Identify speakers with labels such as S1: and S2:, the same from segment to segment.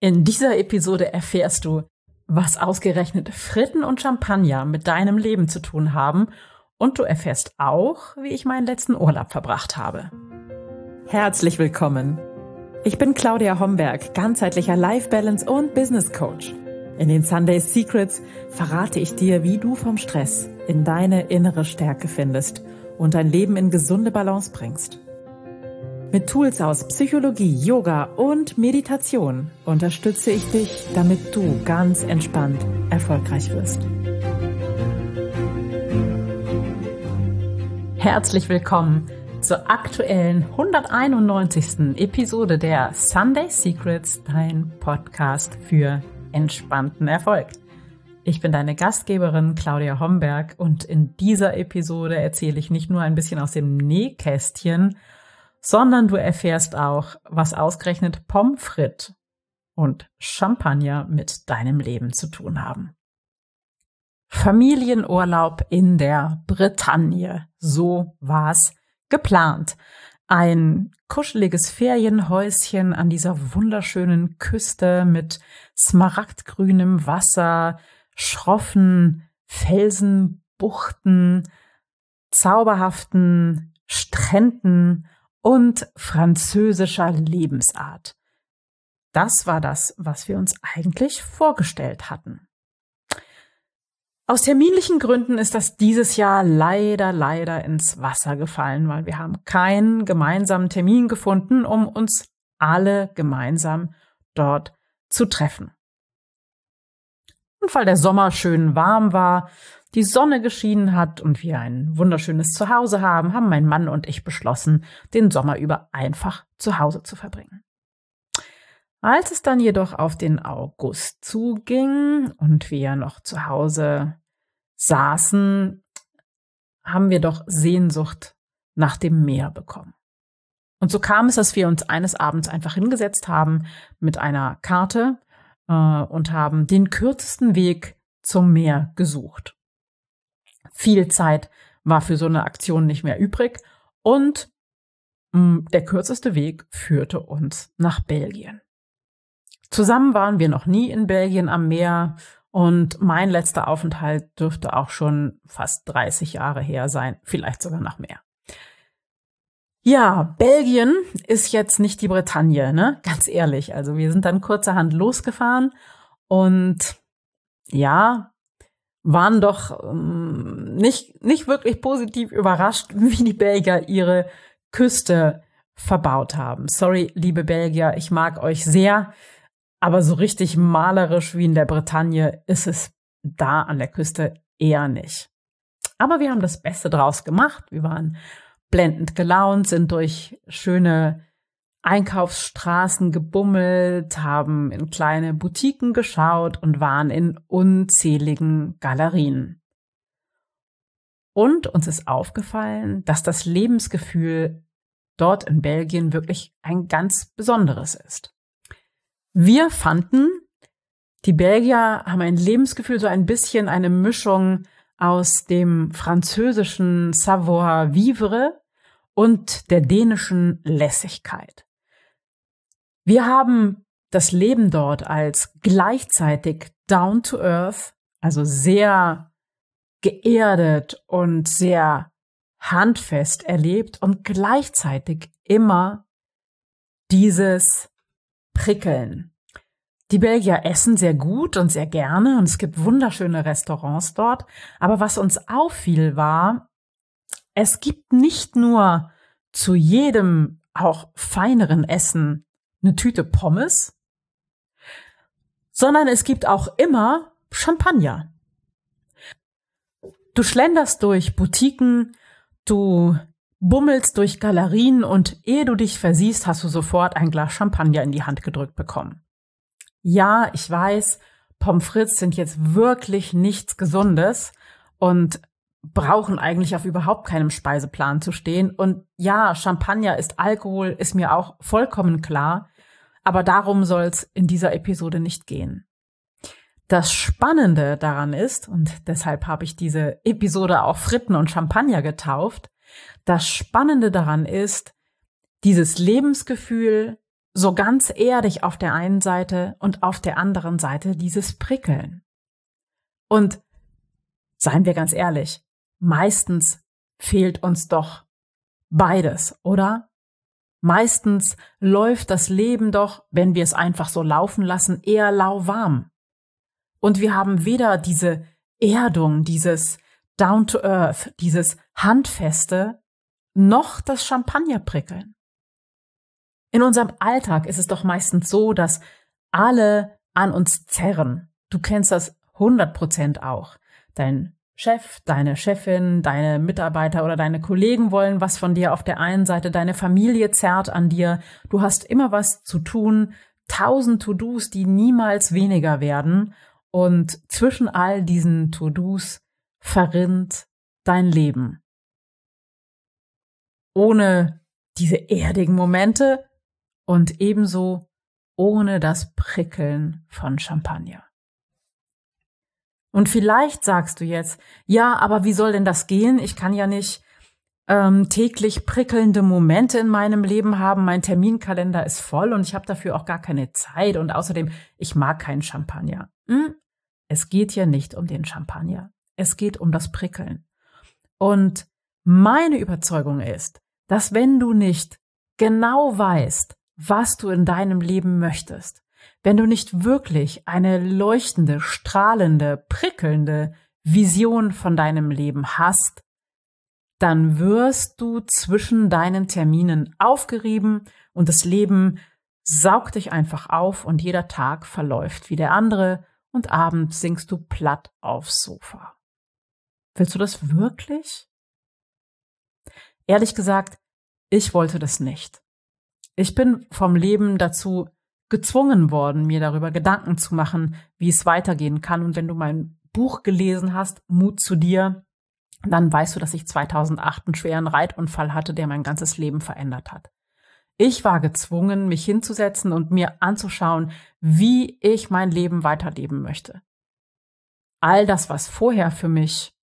S1: In dieser Episode erfährst du, was ausgerechnet Fritten und Champagner mit deinem Leben zu tun haben und du erfährst auch, wie ich meinen letzten Urlaub verbracht habe. Herzlich willkommen. Ich bin Claudia Homberg, ganzheitlicher Life Balance und Business Coach. In den Sunday Secrets verrate ich dir, wie du vom Stress in deine innere Stärke findest und dein Leben in gesunde Balance bringst. Mit Tools aus Psychologie, Yoga und Meditation unterstütze ich dich, damit du ganz entspannt erfolgreich wirst. Herzlich willkommen zur aktuellen 191. Episode der Sunday Secrets, dein Podcast für entspannten Erfolg. Ich bin deine Gastgeberin Claudia Homberg und in dieser Episode erzähle ich nicht nur ein bisschen aus dem Nähkästchen, sondern du erfährst auch, was ausgerechnet Pommes frites und Champagner mit deinem Leben zu tun haben. Familienurlaub in der Bretagne, so war's geplant. Ein kuscheliges Ferienhäuschen an dieser wunderschönen Küste mit smaragdgrünem Wasser, schroffen Felsenbuchten, zauberhaften Stränden und französischer Lebensart. Das war das, was wir uns eigentlich vorgestellt hatten. Aus terminlichen Gründen ist das dieses Jahr leider, leider ins Wasser gefallen, weil wir haben keinen gemeinsamen Termin gefunden, um uns alle gemeinsam dort zu treffen. Und weil der Sommer schön warm war, die Sonne geschienen hat und wir ein wunderschönes Zuhause haben, haben mein Mann und ich beschlossen, den Sommer über einfach zu Hause zu verbringen. Als es dann jedoch auf den August zuging und wir noch zu Hause saßen, haben wir doch Sehnsucht nach dem Meer bekommen. Und so kam es, dass wir uns eines Abends einfach hingesetzt haben mit einer Karte äh, und haben den kürzesten Weg zum Meer gesucht. Viel Zeit war für so eine Aktion nicht mehr übrig und mm, der kürzeste Weg führte uns nach Belgien. Zusammen waren wir noch nie in Belgien am Meer und mein letzter Aufenthalt dürfte auch schon fast 30 Jahre her sein, vielleicht sogar noch mehr. Ja, Belgien ist jetzt nicht die Bretagne, ne? Ganz ehrlich. Also wir sind dann kurzerhand losgefahren und ja, waren doch ähm, nicht, nicht wirklich positiv überrascht, wie die Belgier ihre Küste verbaut haben. Sorry, liebe Belgier, ich mag euch sehr, aber so richtig malerisch wie in der Bretagne ist es da an der Küste eher nicht. Aber wir haben das Beste draus gemacht. Wir waren blendend gelaunt, sind durch schöne Einkaufsstraßen gebummelt, haben in kleine Boutiquen geschaut und waren in unzähligen Galerien. Und uns ist aufgefallen, dass das Lebensgefühl dort in Belgien wirklich ein ganz besonderes ist. Wir fanden, die Belgier haben ein Lebensgefühl, so ein bisschen eine Mischung aus dem französischen Savoir-vivre und der dänischen Lässigkeit. Wir haben das Leben dort als gleichzeitig down to earth, also sehr geerdet und sehr handfest erlebt und gleichzeitig immer dieses Prickeln. Die Belgier essen sehr gut und sehr gerne und es gibt wunderschöne Restaurants dort. Aber was uns auffiel war, es gibt nicht nur zu jedem auch feineren Essen eine Tüte Pommes, sondern es gibt auch immer Champagner. Du schlenderst durch Boutiquen, du bummelst durch Galerien und ehe du dich versiehst, hast du sofort ein Glas Champagner in die Hand gedrückt bekommen. Ja, ich weiß, Pommes frites sind jetzt wirklich nichts Gesundes und brauchen eigentlich auf überhaupt keinem Speiseplan zu stehen. Und ja, Champagner ist Alkohol, ist mir auch vollkommen klar. Aber darum soll es in dieser Episode nicht gehen. Das Spannende daran ist, und deshalb habe ich diese Episode auch Fritten und Champagner getauft, das Spannende daran ist, dieses Lebensgefühl so ganz erdig auf der einen Seite und auf der anderen Seite dieses Prickeln. Und seien wir ganz ehrlich, meistens fehlt uns doch beides, oder? Meistens läuft das Leben doch, wenn wir es einfach so laufen lassen, eher lauwarm. Und wir haben weder diese Erdung, dieses Down to Earth, dieses Handfeste, noch das Champagnerprickeln. In unserem Alltag ist es doch meistens so, dass alle an uns zerren. Du kennst das 100 Prozent auch. Dein Chef, deine Chefin, deine Mitarbeiter oder deine Kollegen wollen was von dir auf der einen Seite, deine Familie zerrt an dir, du hast immer was zu tun, tausend To-Dos, die niemals weniger werden und zwischen all diesen To-Dos verrinnt dein Leben. Ohne diese erdigen Momente und ebenso ohne das Prickeln von Champagner. Und vielleicht sagst du jetzt, ja, aber wie soll denn das gehen? Ich kann ja nicht ähm, täglich prickelnde Momente in meinem Leben haben. Mein Terminkalender ist voll und ich habe dafür auch gar keine Zeit. Und außerdem, ich mag keinen Champagner. Hm? Es geht hier nicht um den Champagner. Es geht um das Prickeln. Und meine Überzeugung ist, dass wenn du nicht genau weißt, was du in deinem Leben möchtest, wenn du nicht wirklich eine leuchtende, strahlende, prickelnde Vision von deinem Leben hast, dann wirst du zwischen deinen Terminen aufgerieben und das Leben saugt dich einfach auf und jeder Tag verläuft wie der andere und abends sinkst du platt aufs Sofa. Willst du das wirklich? Ehrlich gesagt, ich wollte das nicht. Ich bin vom Leben dazu gezwungen worden, mir darüber Gedanken zu machen, wie es weitergehen kann. Und wenn du mein Buch gelesen hast, Mut zu dir, dann weißt du, dass ich 2008 einen schweren Reitunfall hatte, der mein ganzes Leben verändert hat. Ich war gezwungen, mich hinzusetzen und mir anzuschauen, wie ich mein Leben weiterleben möchte. All das, was vorher für mich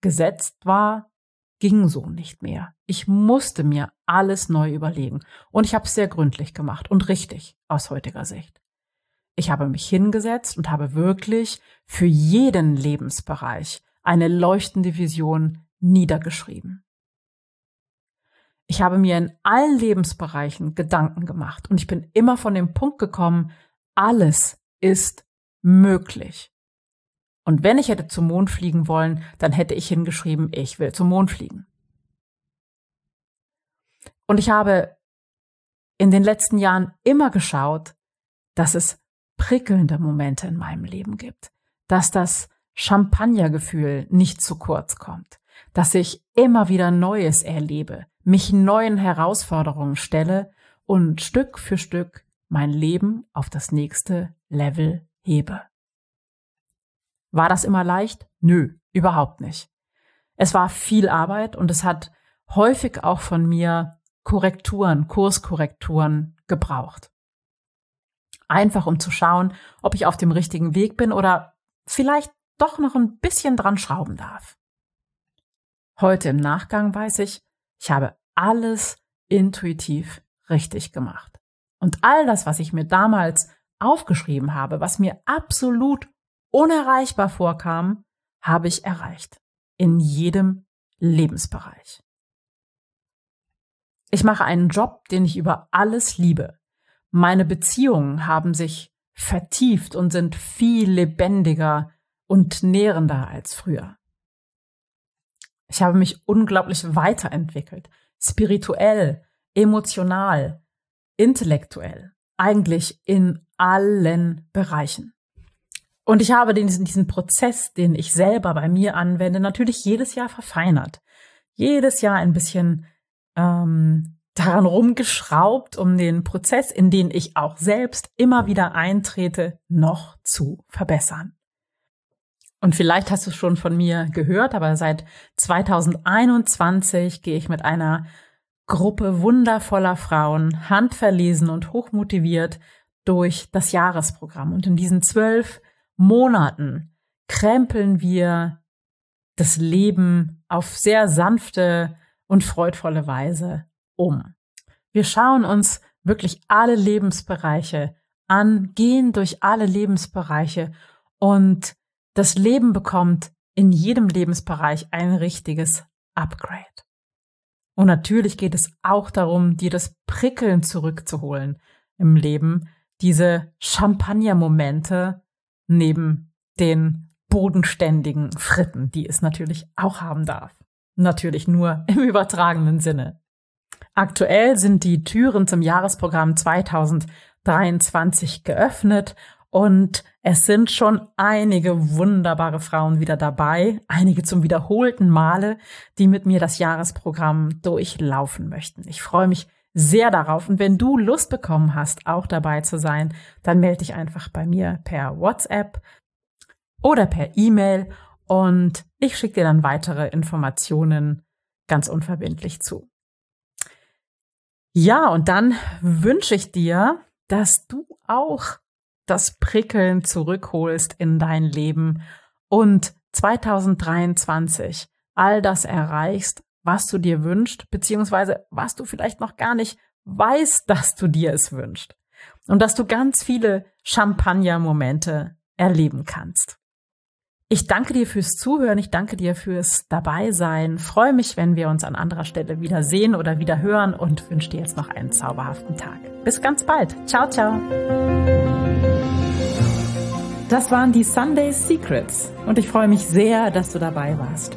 S1: gesetzt war, ging so nicht mehr. Ich musste mir alles neu überlegen. Und ich habe es sehr gründlich gemacht und richtig aus heutiger Sicht. Ich habe mich hingesetzt und habe wirklich für jeden Lebensbereich eine leuchtende Vision niedergeschrieben. Ich habe mir in allen Lebensbereichen Gedanken gemacht und ich bin immer von dem Punkt gekommen, alles ist möglich. Und wenn ich hätte zum Mond fliegen wollen, dann hätte ich hingeschrieben, ich will zum Mond fliegen. Und ich habe in den letzten Jahren immer geschaut, dass es prickelnde Momente in meinem Leben gibt, dass das Champagnergefühl nicht zu kurz kommt, dass ich immer wieder Neues erlebe, mich neuen Herausforderungen stelle und Stück für Stück mein Leben auf das nächste Level hebe. War das immer leicht? Nö, überhaupt nicht. Es war viel Arbeit und es hat häufig auch von mir Korrekturen, Kurskorrekturen gebraucht. Einfach um zu schauen, ob ich auf dem richtigen Weg bin oder vielleicht doch noch ein bisschen dran schrauben darf. Heute im Nachgang weiß ich, ich habe alles intuitiv richtig gemacht. Und all das, was ich mir damals aufgeschrieben habe, was mir absolut unerreichbar vorkam, habe ich erreicht. In jedem Lebensbereich. Ich mache einen Job, den ich über alles liebe. Meine Beziehungen haben sich vertieft und sind viel lebendiger und nährender als früher. Ich habe mich unglaublich weiterentwickelt, spirituell, emotional, intellektuell, eigentlich in allen Bereichen. Und ich habe diesen, diesen Prozess, den ich selber bei mir anwende, natürlich jedes Jahr verfeinert. Jedes Jahr ein bisschen ähm, daran rumgeschraubt, um den Prozess, in den ich auch selbst immer wieder eintrete, noch zu verbessern. Und vielleicht hast du es schon von mir gehört, aber seit 2021 gehe ich mit einer Gruppe wundervoller Frauen, handverlesen und hochmotiviert durch das Jahresprogramm. Und in diesen zwölf Monaten krempeln wir das Leben auf sehr sanfte und freudvolle Weise um. Wir schauen uns wirklich alle Lebensbereiche an, gehen durch alle Lebensbereiche und das Leben bekommt in jedem Lebensbereich ein richtiges Upgrade. Und natürlich geht es auch darum, dir das Prickeln zurückzuholen im Leben, diese Champagner-Momente neben den bodenständigen Fritten, die es natürlich auch haben darf. Natürlich nur im übertragenen Sinne. Aktuell sind die Türen zum Jahresprogramm 2023 geöffnet und es sind schon einige wunderbare Frauen wieder dabei, einige zum wiederholten Male, die mit mir das Jahresprogramm durchlaufen möchten. Ich freue mich sehr darauf. Und wenn du Lust bekommen hast, auch dabei zu sein, dann melde dich einfach bei mir per WhatsApp oder per E-Mail und ich schicke dir dann weitere Informationen ganz unverbindlich zu. Ja, und dann wünsche ich dir, dass du auch das Prickeln zurückholst in dein Leben und 2023 all das erreichst, was du dir wünschst, beziehungsweise was du vielleicht noch gar nicht weißt, dass du dir es wünschst. Und dass du ganz viele Champagner-Momente erleben kannst. Ich danke dir fürs Zuhören, ich danke dir fürs Dabeisein. Freue mich, wenn wir uns an anderer Stelle wieder sehen oder wieder hören und wünsche dir jetzt noch einen zauberhaften Tag. Bis ganz bald. Ciao, ciao. Das waren die Sunday Secrets und ich freue mich sehr, dass du dabei warst.